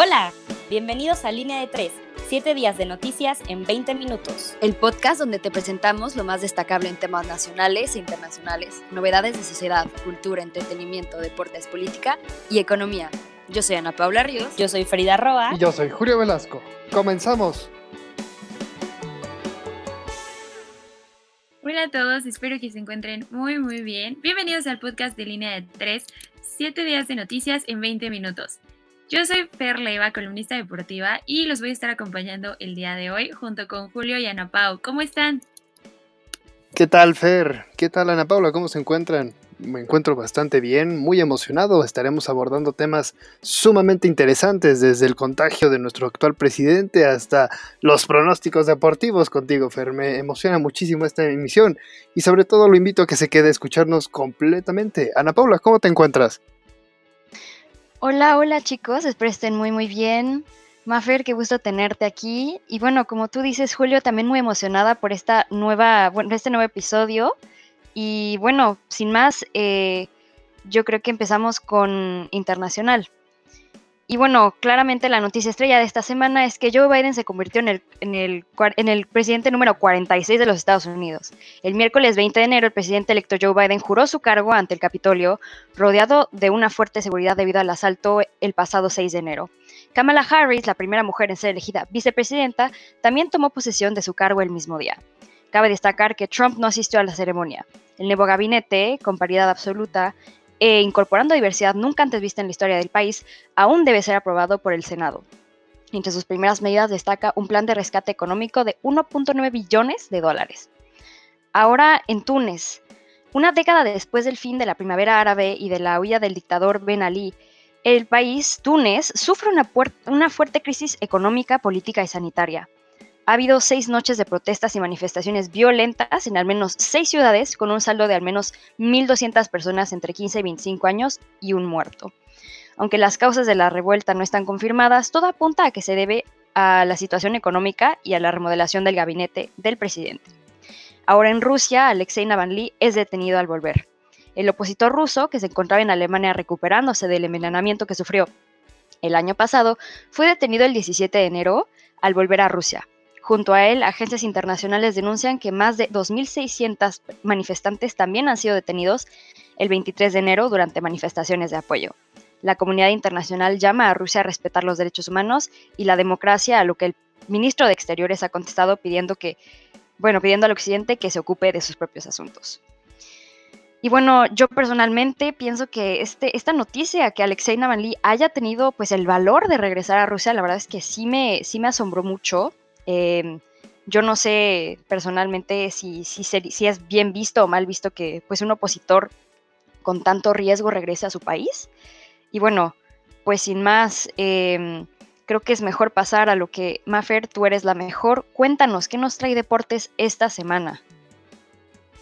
Hola, bienvenidos a Línea de 3, 7 días de noticias en 20 minutos. El podcast donde te presentamos lo más destacable en temas nacionales e internacionales, novedades de sociedad, cultura, entretenimiento, deportes, política y economía. Yo soy Ana Paula Ríos. Yo soy Frida Roa. Y yo soy Julio Velasco. Comenzamos. Hola a todos, espero que se encuentren muy muy bien. Bienvenidos al podcast de Línea de 3, 7 días de noticias en 20 minutos. Yo soy Fer Leiva, columnista deportiva, y los voy a estar acompañando el día de hoy junto con Julio y Ana Pau. ¿Cómo están? ¿Qué tal, Fer? ¿Qué tal, Ana Paula? ¿Cómo se encuentran? Me encuentro bastante bien, muy emocionado. Estaremos abordando temas sumamente interesantes, desde el contagio de nuestro actual presidente hasta los pronósticos deportivos contigo, Fer. Me emociona muchísimo esta emisión y sobre todo lo invito a que se quede a escucharnos completamente. Ana Paula, ¿cómo te encuentras? Hola, hola chicos, espero estén muy muy bien. Mafer, qué gusto tenerte aquí. Y bueno, como tú dices, Julio, también muy emocionada por esta nueva, bueno, este nuevo episodio. Y bueno, sin más, eh, yo creo que empezamos con internacional. Y bueno, claramente la noticia estrella de esta semana es que Joe Biden se convirtió en el, en el, en el presidente número 46 de los Estados Unidos. El miércoles 20 de enero, el presidente electo Joe Biden juró su cargo ante el Capitolio, rodeado de una fuerte seguridad debido al asalto el pasado 6 de enero. Kamala Harris, la primera mujer en ser elegida vicepresidenta, también tomó posesión de su cargo el mismo día. Cabe destacar que Trump no asistió a la ceremonia. El nuevo gabinete, con paridad absoluta, e incorporando diversidad nunca antes vista en la historia del país, aún debe ser aprobado por el Senado. Entre sus primeras medidas destaca un plan de rescate económico de 1.9 billones de dólares. Ahora en Túnez, una década después del fin de la primavera árabe y de la huida del dictador Ben Ali, el país, Túnez, sufre una, una fuerte crisis económica, política y sanitaria. Ha habido seis noches de protestas y manifestaciones violentas en al menos seis ciudades, con un saldo de al menos 1.200 personas entre 15 y 25 años y un muerto. Aunque las causas de la revuelta no están confirmadas, todo apunta a que se debe a la situación económica y a la remodelación del gabinete del presidente. Ahora en Rusia, Alexei Navalny es detenido al volver. El opositor ruso, que se encontraba en Alemania recuperándose del envenenamiento que sufrió el año pasado, fue detenido el 17 de enero al volver a Rusia, Junto a él, agencias internacionales denuncian que más de 2.600 manifestantes también han sido detenidos el 23 de enero durante manifestaciones de apoyo. La comunidad internacional llama a Rusia a respetar los derechos humanos y la democracia, a lo que el ministro de Exteriores ha contestado pidiendo que, bueno, pidiendo al occidente que se ocupe de sus propios asuntos. Y bueno, yo personalmente pienso que este, esta noticia que Alexei Navalny haya tenido pues el valor de regresar a Rusia, la verdad es que sí me, sí me asombró mucho. Em, yo no sé personalmente si, si, es bien visto o mal visto que pues un opositor con tanto riesgo regrese a su país. Y bueno, pues sin más, em, creo que es mejor pasar a lo que, Mafer, tú eres la mejor. Cuéntanos, ¿qué nos trae deportes esta semana?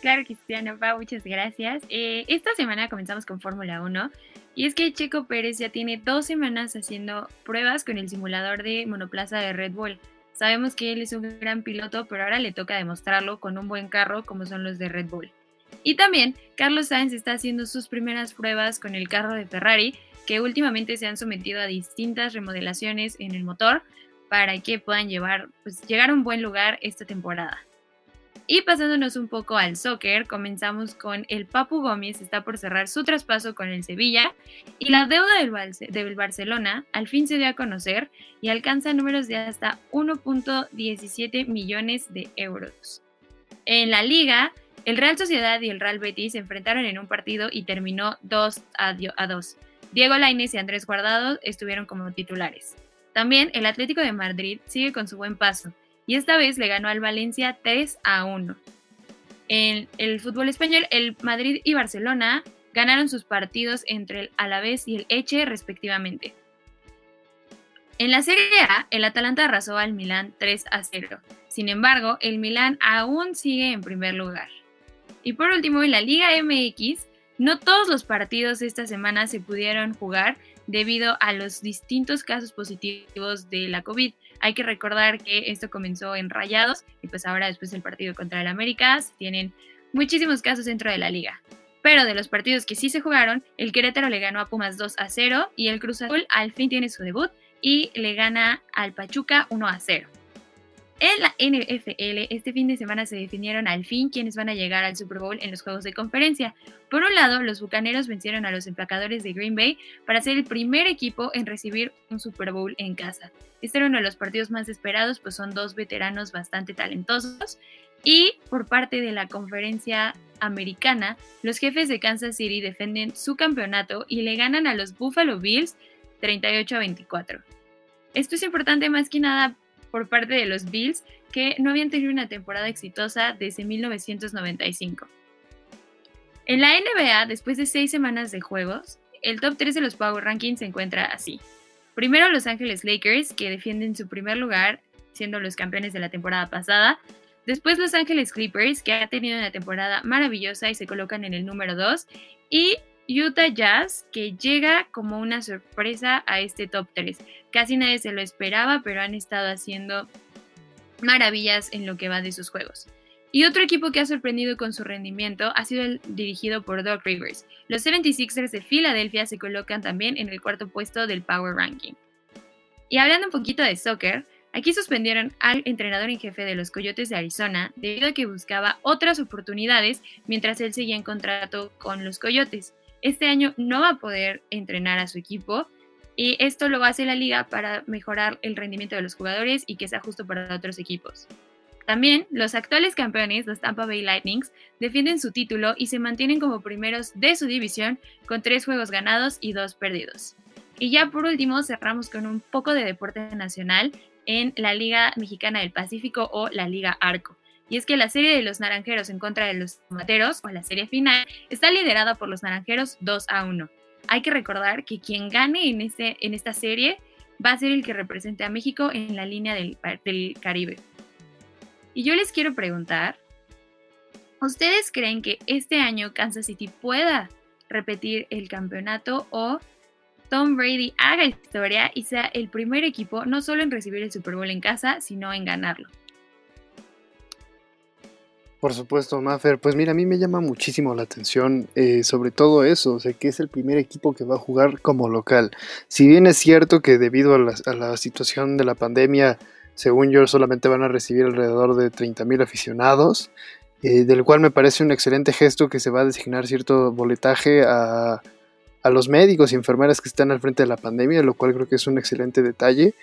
Claro, Cristiano, muchas gracias. Eh, esta semana comenzamos con Fórmula 1 y es que Checo Pérez ya tiene dos semanas haciendo pruebas con el simulador de monoplaza de Red Bull. Sabemos que él es un gran piloto, pero ahora le toca demostrarlo con un buen carro como son los de Red Bull. Y también Carlos Sainz está haciendo sus primeras pruebas con el carro de Ferrari, que últimamente se han sometido a distintas remodelaciones en el motor para que puedan llevar, pues, llegar a un buen lugar esta temporada. Y pasándonos un poco al soccer, comenzamos con el Papu Gómez, está por cerrar su traspaso con el Sevilla y la deuda del, Barcelona al fin se dio a conocer y alcanza números de hasta 1.17 millones de euros. En la liga, el Real Sociedad y el Real Betis se enfrentaron en un partido y terminó 2 a 2. Diego Lainez y Andrés Guardado estuvieron como titulares. También el Atlético de Madrid sigue con su buen paso y esta vez le ganó al Valencia 3 a 1. En el fútbol español, el Madrid y Barcelona ganaron sus partidos entre el Alavés y el Eche respectivamente. En la Serie A, el Atalanta arrasó al Milán 3 a 0. Sin embargo, el Milán aún sigue en primer lugar. Y por último, en la Liga MX, no todos los partidos esta semana se pudieron jugar debido a los distintos casos positivos de la COVID. Hay que recordar que esto comenzó en Rayados y pues ahora después del partido contra el América tienen muchísimos casos dentro de la liga. Pero de los partidos que sí se jugaron, el Querétaro le ganó a Pumas 2 a 0 y el Cruz Azul al fin tiene su debut y le gana al Pachuca 1 a 0. En la NFL, este fin de semana se definieron al fin quienes van a llegar al Super Bowl en los juegos de conferencia. Por un lado, los Bucaneros vencieron a los empacadores de Green Bay para ser el primer equipo en recibir un Super Bowl en casa. Este era uno de los partidos más esperados, pues son dos veteranos bastante talentosos. Y por parte de la conferencia americana, los jefes de Kansas City defienden su campeonato y le ganan a los Buffalo Bills 38 a 24. Esto es importante más que nada por parte de los Bills, que no habían tenido una temporada exitosa desde 1995. En la NBA, después de seis semanas de juegos, el top 3 de los Power Rankings se encuentra así. Primero Los Ángeles Lakers, que defienden su primer lugar, siendo los campeones de la temporada pasada. Después Los Ángeles Clippers, que ha tenido una temporada maravillosa y se colocan en el número 2. Y Utah Jazz, que llega como una sorpresa a este top 3. Casi nadie se lo esperaba, pero han estado haciendo maravillas en lo que va de sus juegos. Y otro equipo que ha sorprendido con su rendimiento ha sido el dirigido por Doc Rivers. Los 76ers de Filadelfia se colocan también en el cuarto puesto del Power Ranking. Y hablando un poquito de soccer, aquí suspendieron al entrenador en jefe de los Coyotes de Arizona debido a que buscaba otras oportunidades mientras él seguía en contrato con los Coyotes. Este año no va a poder entrenar a su equipo y esto lo hace la liga para mejorar el rendimiento de los jugadores y que sea justo para otros equipos. También los actuales campeones, los Tampa Bay Lightnings, defienden su título y se mantienen como primeros de su división con tres juegos ganados y dos perdidos. Y ya por último cerramos con un poco de deporte nacional en la Liga Mexicana del Pacífico o la Liga Arco. Y es que la serie de los naranjeros en contra de los tomateros, o la serie final, está liderada por los naranjeros 2 a 1. Hay que recordar que quien gane en, este, en esta serie va a ser el que represente a México en la línea del, del Caribe. Y yo les quiero preguntar, ¿ustedes creen que este año Kansas City pueda repetir el campeonato o Tom Brady haga historia y sea el primer equipo no solo en recibir el Super Bowl en casa, sino en ganarlo? Por supuesto, Maffer. Pues mira, a mí me llama muchísimo la atención eh, sobre todo eso, o sea, que es el primer equipo que va a jugar como local. Si bien es cierto que debido a la, situación de la pandemia, según yo, solamente van a recibir alrededor de 30.000 aficionados, eh, del cual me parece un excelente gesto que se va a designar cierto boletaje a, a los médicos y enfermeras que están al frente de la pandemia, lo cual creo que es un excelente detalle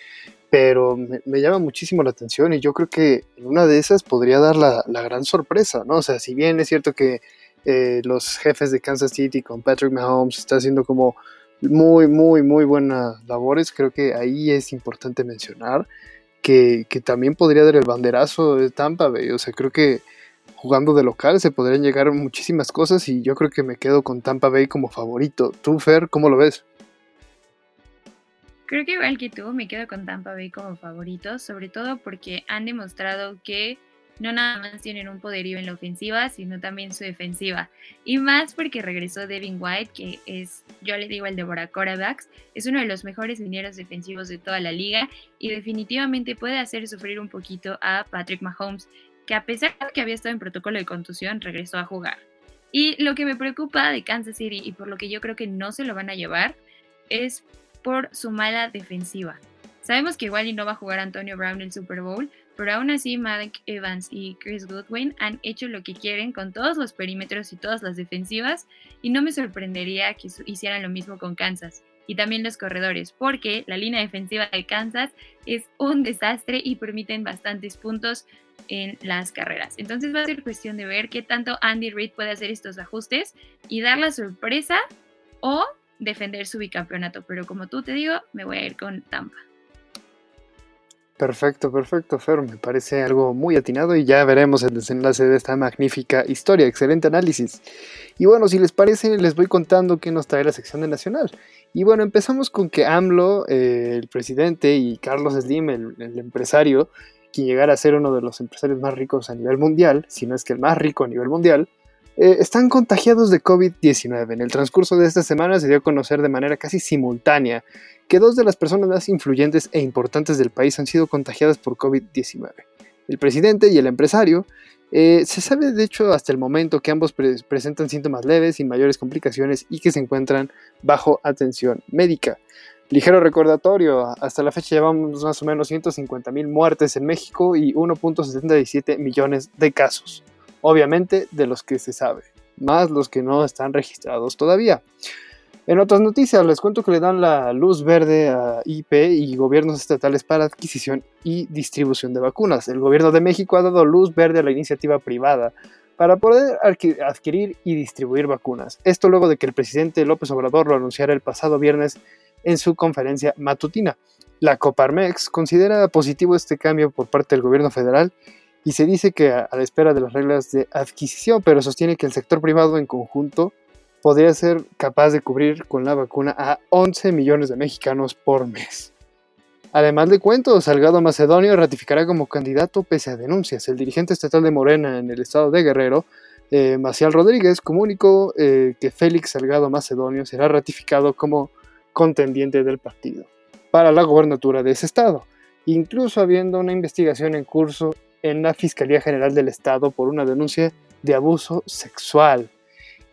pero me, llama muchísimo la atención y yo creo que una de esas podría dar la, gran sorpresa, ¿no? O sea, si bien es cierto que eh, los jefes de Kansas City con Patrick Mahomes está haciendo como muy, muy, muy buenas labores, creo que ahí es importante mencionar que, que también podría dar el banderazo de Tampa Bay, o sea, creo que jugando de local se podrían llegar muchísimas cosas y yo creo que me quedo con Tampa Bay como favorito. ¿Tú, Fer, cómo lo ves? Creo que igual que tú, me quedo con Tampa Bay como favorito, sobre todo porque han demostrado que no nada más tienen un poderío en la ofensiva, sino también su defensiva. Y más porque regresó Devin White, que es, yo le digo el Deborah Quarterbacks, es uno de los mejores linieros defensivos de toda la liga y definitivamente puede hacer sufrir un poquito a Patrick Mahomes, que a pesar de que había estado en protocolo de contusión, regresó a jugar. Y lo que me preocupa de Kansas City y por lo que yo creo que no se lo van a llevar es por su mala defensiva. Sabemos que igual y no va a jugar Antonio Brown el Super Bowl, pero aún así Mike Evans y Chris Goodwin han hecho lo que quieren con todos los perímetros y todas las defensivas y no me sorprendería que hicieran lo mismo con Kansas y también los corredores, porque la línea defensiva de Kansas es un desastre y permiten bastantes puntos en las carreras. Entonces va a ser cuestión de ver qué tanto Andy Reid puede hacer estos ajustes y dar la sorpresa o defender su bicampeonato, pero como tú te digo, me voy a ir con Tampa. Perfecto, perfecto, Fer. Me parece algo muy atinado y ya veremos el desenlace de esta magnífica historia. Excelente análisis. Y bueno, si les parece, les voy contando qué nos trae la sección de Nacional. Y bueno, empezamos con que AMLO, eh, el presidente, y Carlos Slim, el, el, empresario, quien llegara a ser uno de los empresarios más ricos a nivel mundial, si no es que el más rico a nivel mundial, eh, están contagiados de COVID-19. En el transcurso de esta semana se dio a conocer de manera casi simultánea que dos de las personas más influyentes e importantes del país han sido contagiadas por COVID-19. El presidente y el empresario. Eh, se sabe de hecho hasta el momento que ambos presentan síntomas leves, sin mayores complicaciones y que se encuentran bajo atención médica. Ligero recordatorio, hasta la fecha llevamos más o menos 150 mil muertes en México y 1.77 millones de casos. Obviamente de los que se sabe, más los que no están registrados todavía. En otras noticias, les cuento que le dan la luz verde a IP y gobiernos estatales para adquisición y distribución de vacunas. El gobierno de México ha dado luz verde a la iniciativa privada para poder adquirir y distribuir vacunas. Esto luego de que el presidente López Obrador lo anunciara el pasado viernes en su conferencia matutina. La Coparmex considera positivo este cambio por parte del gobierno federal y se dice que a, la espera de las reglas de adquisición, pero sostiene que el sector privado en conjunto podría ser capaz de cubrir con la vacuna a 11 millones de mexicanos por mes. Además de cuento, Salgado Macedonio ratificará como candidato pese a denuncias. El dirigente estatal de Morena en el estado de Guerrero, eh, Maciel Rodríguez, comunicó eh, que Félix Salgado Macedonio será ratificado como contendiente del partido para la gobernatura de ese estado, incluso habiendo una investigación en curso en la Fiscalía General del Estado por una denuncia de abuso sexual.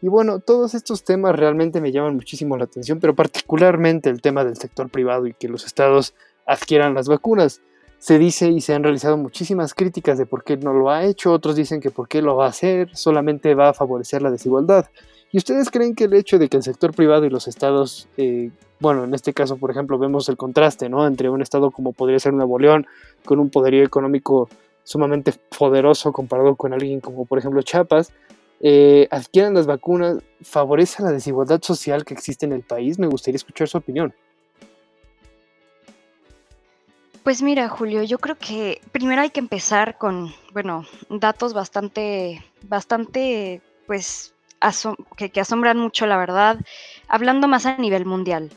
Y bueno, todos estos temas realmente me llaman muchísimo la atención, pero particularmente el tema del sector privado y que los estados adquieran las vacunas. Se dice y se han realizado muchísimas críticas de por qué no lo ha hecho, otros dicen que por qué lo va a hacer, solamente va a favorecer la desigualdad. ¿Y ustedes creen que el hecho de que el sector privado y los estados, eh, bueno, en este caso, por ejemplo, vemos el contraste, ¿no? Entre un estado como podría ser Nuevo León, con un poderío económico sumamente poderoso comparado con alguien como, por ejemplo, Chiapas, eh, adquieran las vacunas, favorece la desigualdad social que existe en el país? Me gustaría escuchar su opinión. Pues mira, Julio, yo creo que primero hay que empezar con, bueno, datos bastante, bastante, pues que, asombran mucho, la verdad, hablando más a nivel mundial.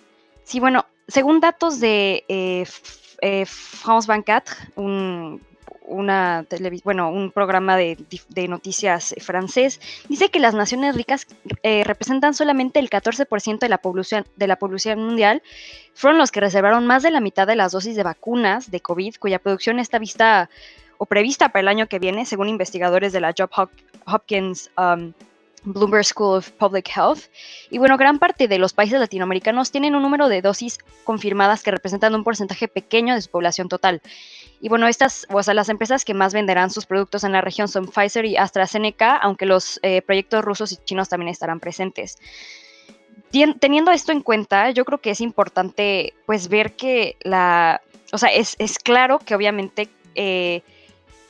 Sí, bueno, según datos de eh, eh, France 24, un, una bueno, un programa de, noticias francés, dice que las naciones ricas eh, representan solamente el 14% de la, población, de la población mundial, fueron los que reservaron más de la mitad de las dosis de vacunas de COVID, cuya producción está vista o prevista para el año que viene, según investigadores de la Job Hopkins um, Bloomberg School of Public Health. Y bueno, gran parte de los países latinoamericanos tienen un número de dosis confirmadas que representan un porcentaje pequeño de su población total. Y bueno, estas, o sea, las empresas que más venderán sus productos en la región son Pfizer y AstraZeneca, aunque los eh, proyectos rusos y chinos también estarán presentes. Teniendo esto en cuenta, yo creo que es importante pues ver que la, o sea, es, claro que obviamente eh,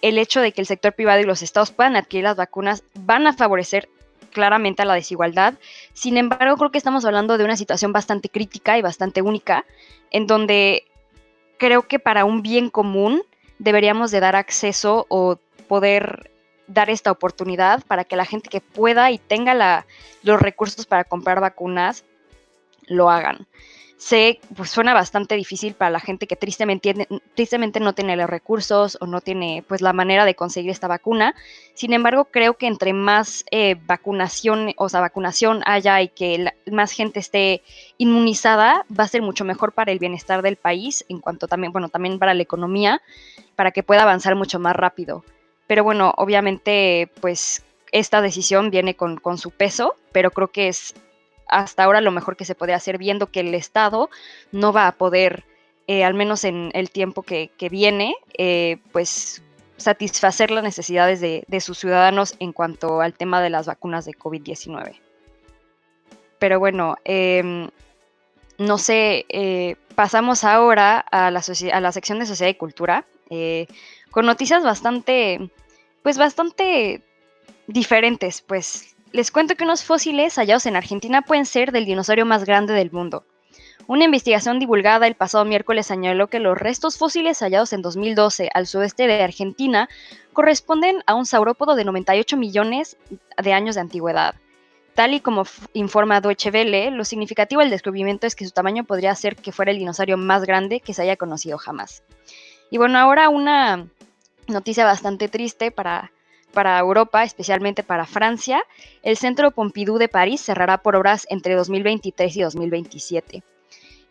el hecho de que el sector privado y los estados puedan adquirir las vacunas van a favorecer claramente a la desigualdad. Sin embargo, creo que estamos hablando de una situación bastante crítica y bastante única, en donde creo que para un bien común deberíamos de dar acceso o poder dar esta oportunidad para que la gente que pueda y tenga los recursos para comprar vacunas lo hagan sé, pues suena bastante difícil para la gente que tristemente, tristemente no tiene los recursos o no tiene pues la manera de conseguir esta vacuna. Sin embargo, creo que entre más eh, vacunación, o sea, vacunación haya y que más gente esté inmunizada, va a ser mucho mejor para el bienestar del país, en cuanto también, bueno, también para la economía, para que pueda avanzar mucho más rápido. Pero bueno, obviamente, pues esta decisión viene con, con su peso, pero creo que es hasta ahora lo mejor que se puede hacer, viendo que el Estado no va a poder, eh, al menos en el tiempo que, viene, eh, pues satisfacer las necesidades de, sus ciudadanos en cuanto al tema de las vacunas de COVID-19. Pero bueno, em, no sé, eh, pasamos ahora a la, a la, sección de Sociedad y Cultura, con noticias bastante, pues bastante diferentes, pues les cuento que unos fósiles hallados en Argentina pueden ser del dinosaurio más grande del mundo. Una investigación divulgada el pasado miércoles señaló que los restos fósiles hallados en 2012 al sudeste de Argentina corresponden a un saurópodo de 98 millones de años de antigüedad. Tal y como informa Deutsche Welle, lo significativo del descubrimiento es que su tamaño podría ser que fuera el dinosaurio más grande que se haya conocido jamás. Y bueno, ahora una noticia bastante triste para para Europa, especialmente para Francia, el Centro Pompidou de París cerrará por obras entre 2023 y 2027.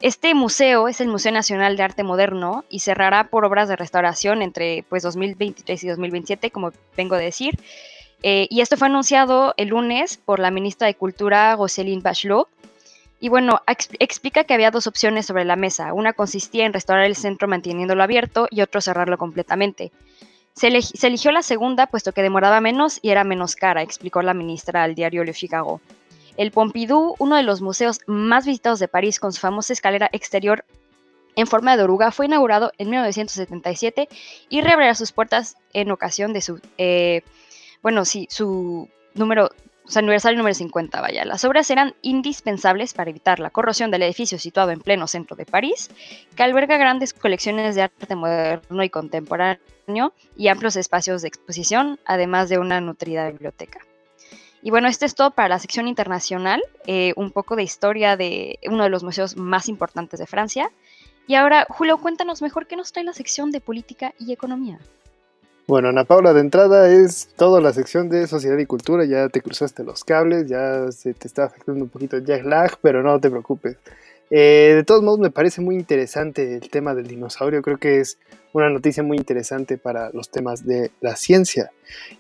Este museo es el Museo Nacional de Arte Moderno y cerrará por obras de restauración entre pues, 2023 y 2027, como vengo de decir. Eh, y esto fue anunciado el lunes por la ministra de Cultura, Roselyne Bachelot. Y bueno, explica que había dos opciones sobre la mesa. Una consistía en restaurar el centro manteniéndolo abierto y otro cerrarlo completamente. Se, eligió la segunda puesto que demoraba menos y era menos cara, explicó la ministra al diario Le Figaro. El Pompidou, uno de los museos más visitados de París con su famosa escalera exterior en forma de oruga, fue inaugurado en 1977 y reabrirá sus puertas en ocasión de su, eh, bueno, sí, su número o aniversario número 50, vaya. Las obras eran indispensables para evitar la corrosión del edificio situado en pleno centro de París, que alberga grandes colecciones de arte moderno y contemporáneo y amplios espacios de exposición, además de una nutrida biblioteca. Y bueno, esto es todo para la sección internacional, eh, un poco de historia de uno de los museos más importantes de Francia. Y ahora, Julio, cuéntanos mejor qué nos trae la sección de política y economía. Bueno, Ana Paula, de entrada es toda la sección de sociedad y cultura. Ya te cruzaste los cables, ya se te está afectando un poquito el jet lag, pero no te preocupes. Eh, de todos modos, me parece muy interesante el tema del dinosaurio. Creo que es una noticia muy interesante para los temas de la ciencia.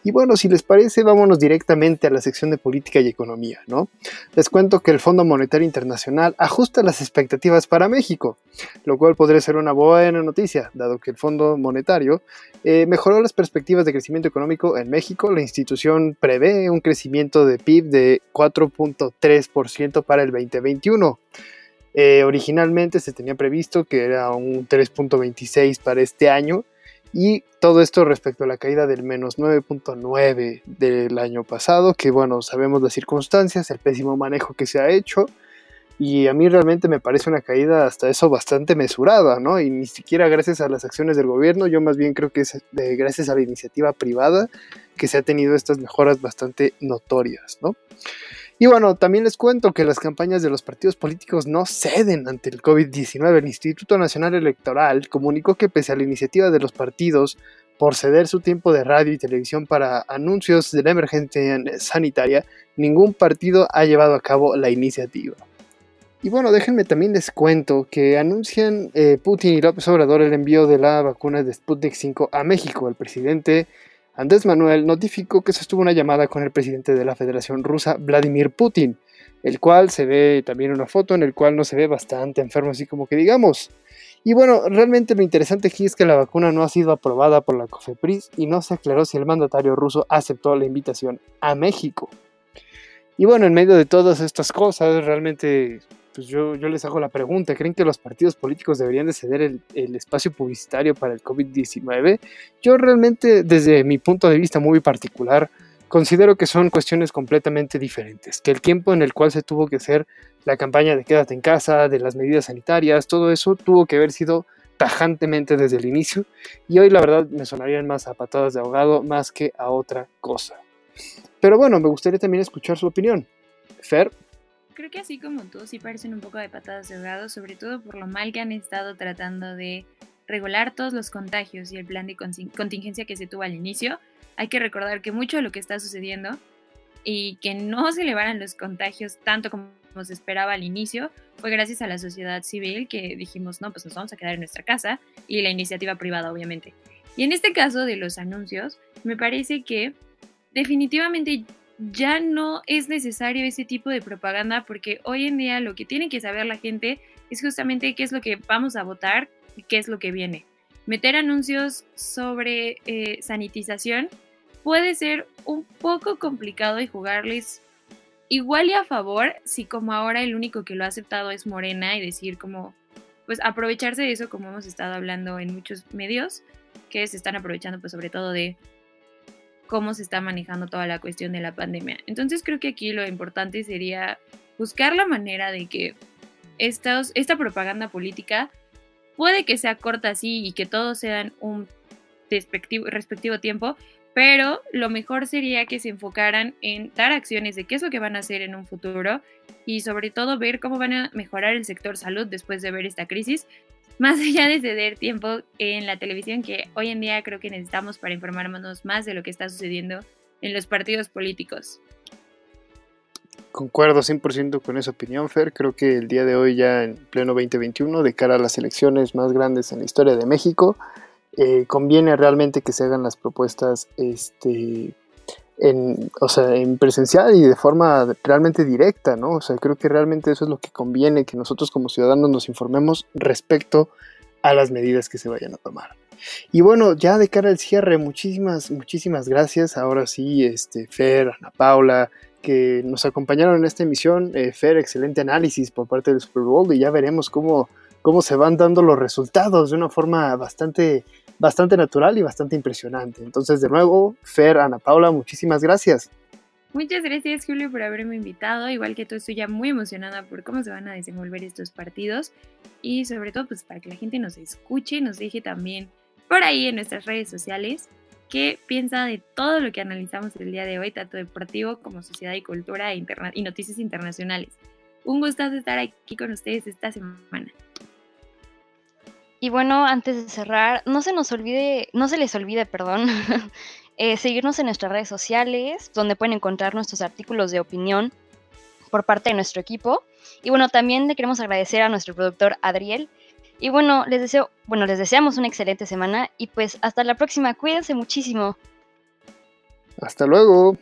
Y bueno, si les parece, vámonos directamente a la sección de política y economía, ¿no? Les cuento que el Fondo Monetario Internacional ajusta las expectativas para México, lo cual podría ser una buena noticia, dado que el Fondo Monetario eh, mejoró las perspectivas de crecimiento económico en México. La institución prevé un crecimiento de PIB de 4.3% para el 2021. Eh, originalmente se tenía previsto que era un 3.26 para este año y todo esto respecto a la caída del menos 9.9 del año pasado, que bueno, sabemos las circunstancias, el pésimo manejo que se ha hecho y a mí realmente me parece una caída hasta eso bastante mesurada, ¿no? Y ni siquiera gracias a las acciones del gobierno, yo más bien creo que es gracias a la iniciativa privada que se ha tenido estas mejoras bastante notorias, ¿no? Y bueno, también les cuento que las campañas de los partidos políticos no ceden ante el COVID-19. El Instituto Nacional Electoral comunicó que pese a la iniciativa de los partidos por ceder su tiempo de radio y televisión para anuncios de la emergencia sanitaria, ningún partido ha llevado a cabo la iniciativa. Y bueno, déjenme también les cuento que anuncian eh, Putin y López Obrador el envío de la vacuna de Sputnik 5 a México. El presidente Andrés Manuel notificó que sostuvo una llamada con el presidente de la Federación Rusa, Vladimir Putin, el cual se ve también una foto en el cual no se ve bastante enfermo, así como que digamos. Y bueno, realmente lo interesante aquí es que la vacuna no ha sido aprobada por la COFEPRIS y no se aclaró si el mandatario ruso aceptó la invitación a México. Y bueno, en medio de todas estas cosas, realmente pues yo, yo, les hago la pregunta, ¿creen que los partidos políticos deberían de ceder el, el espacio publicitario para el COVID-19? Yo realmente, desde mi punto de vista muy particular, considero que son cuestiones completamente diferentes, que el tiempo en el cual se tuvo que hacer la campaña de quédate en casa, de las medidas sanitarias, todo eso tuvo que haber sido tajantemente desde el inicio y hoy la verdad me sonarían más a patadas de ahogado más que a otra cosa. Pero bueno, me gustaría también escuchar su opinión. Fer, creo que así como tú sí parecen un poco de patadas de ahogado, sobre todo por lo mal que han estado tratando de regular todos los contagios y el plan de contingencia que se tuvo al inicio. Hay que recordar que mucho de lo que está sucediendo y que no se elevaran los contagios tanto como se esperaba al inicio fue gracias a la sociedad civil que dijimos, no, pues nos vamos a quedar en nuestra casa y la iniciativa privada, obviamente. Y en este caso de los anuncios, me parece que definitivamente ya no es necesario ese tipo de propaganda porque hoy en día lo que tiene que saber la gente es justamente qué es lo que vamos a votar y qué es lo que viene. Meter anuncios sobre eh, sanitización puede ser un poco complicado y jugarles igual y a favor si como ahora el único que lo ha aceptado es Morena y decir como, pues aprovecharse de eso como hemos estado hablando en muchos medios que se están aprovechando pues sobre todo de cómo se está manejando toda la cuestión de la pandemia. Entonces creo que aquí lo importante sería buscar la manera de que esta propaganda política puede que sea corta así y que todos sean un respectivo, respectivo tiempo, pero lo mejor sería que se enfocaran en dar acciones de qué es lo que van a hacer en un futuro y sobre todo ver cómo van a mejorar el sector salud después de ver esta crisis más allá de ceder tiempo en la televisión que hoy en día creo que necesitamos para informarnos más de lo que está sucediendo en los partidos políticos. Concuerdo 100% con esa opinión, Fer. Creo que el día de hoy, ya en pleno 2021, de cara a las elecciones más grandes en la historia de México, eh, conviene realmente que se hagan las propuestas este, en, o sea, en presencial y de forma realmente directa, ¿no? O sea, creo que realmente eso es lo que conviene, que nosotros como ciudadanos nos informemos respecto a las medidas que se vayan a tomar. Y bueno, ya de cara al cierre, muchísimas, muchísimas gracias. Ahora sí, este, Fer, Ana Paula, que nos acompañaron en esta emisión. Eh, Fer, excelente análisis por parte del Super Bowl y ya veremos cómo, cómo se van dando los resultados de una forma bastante, bastante natural y bastante impresionante. Entonces, de nuevo, Fer, Ana Paula, muchísimas gracias. Muchas gracias Julio por haberme invitado, igual que tú estoy ya muy emocionada por cómo se van a desenvolver estos partidos y sobre todo pues para que la gente nos escuche y nos deje también por ahí en nuestras redes sociales qué piensa de todo lo que analizamos el día de hoy, tanto deportivo como sociedad y cultura e y noticias internacionales. Un gustazo estar aquí con ustedes esta semana. Y bueno, antes de cerrar, no se nos olvide, no se les olvide, perdón, eh, seguirnos en nuestras redes sociales, donde pueden encontrar nuestros artículos de opinión por parte de nuestro equipo. Y bueno, también le queremos agradecer a nuestro productor Adriel, y bueno, les deseo, bueno, les deseamos una excelente semana y pues hasta la próxima. Cuídense muchísimo. Hasta luego.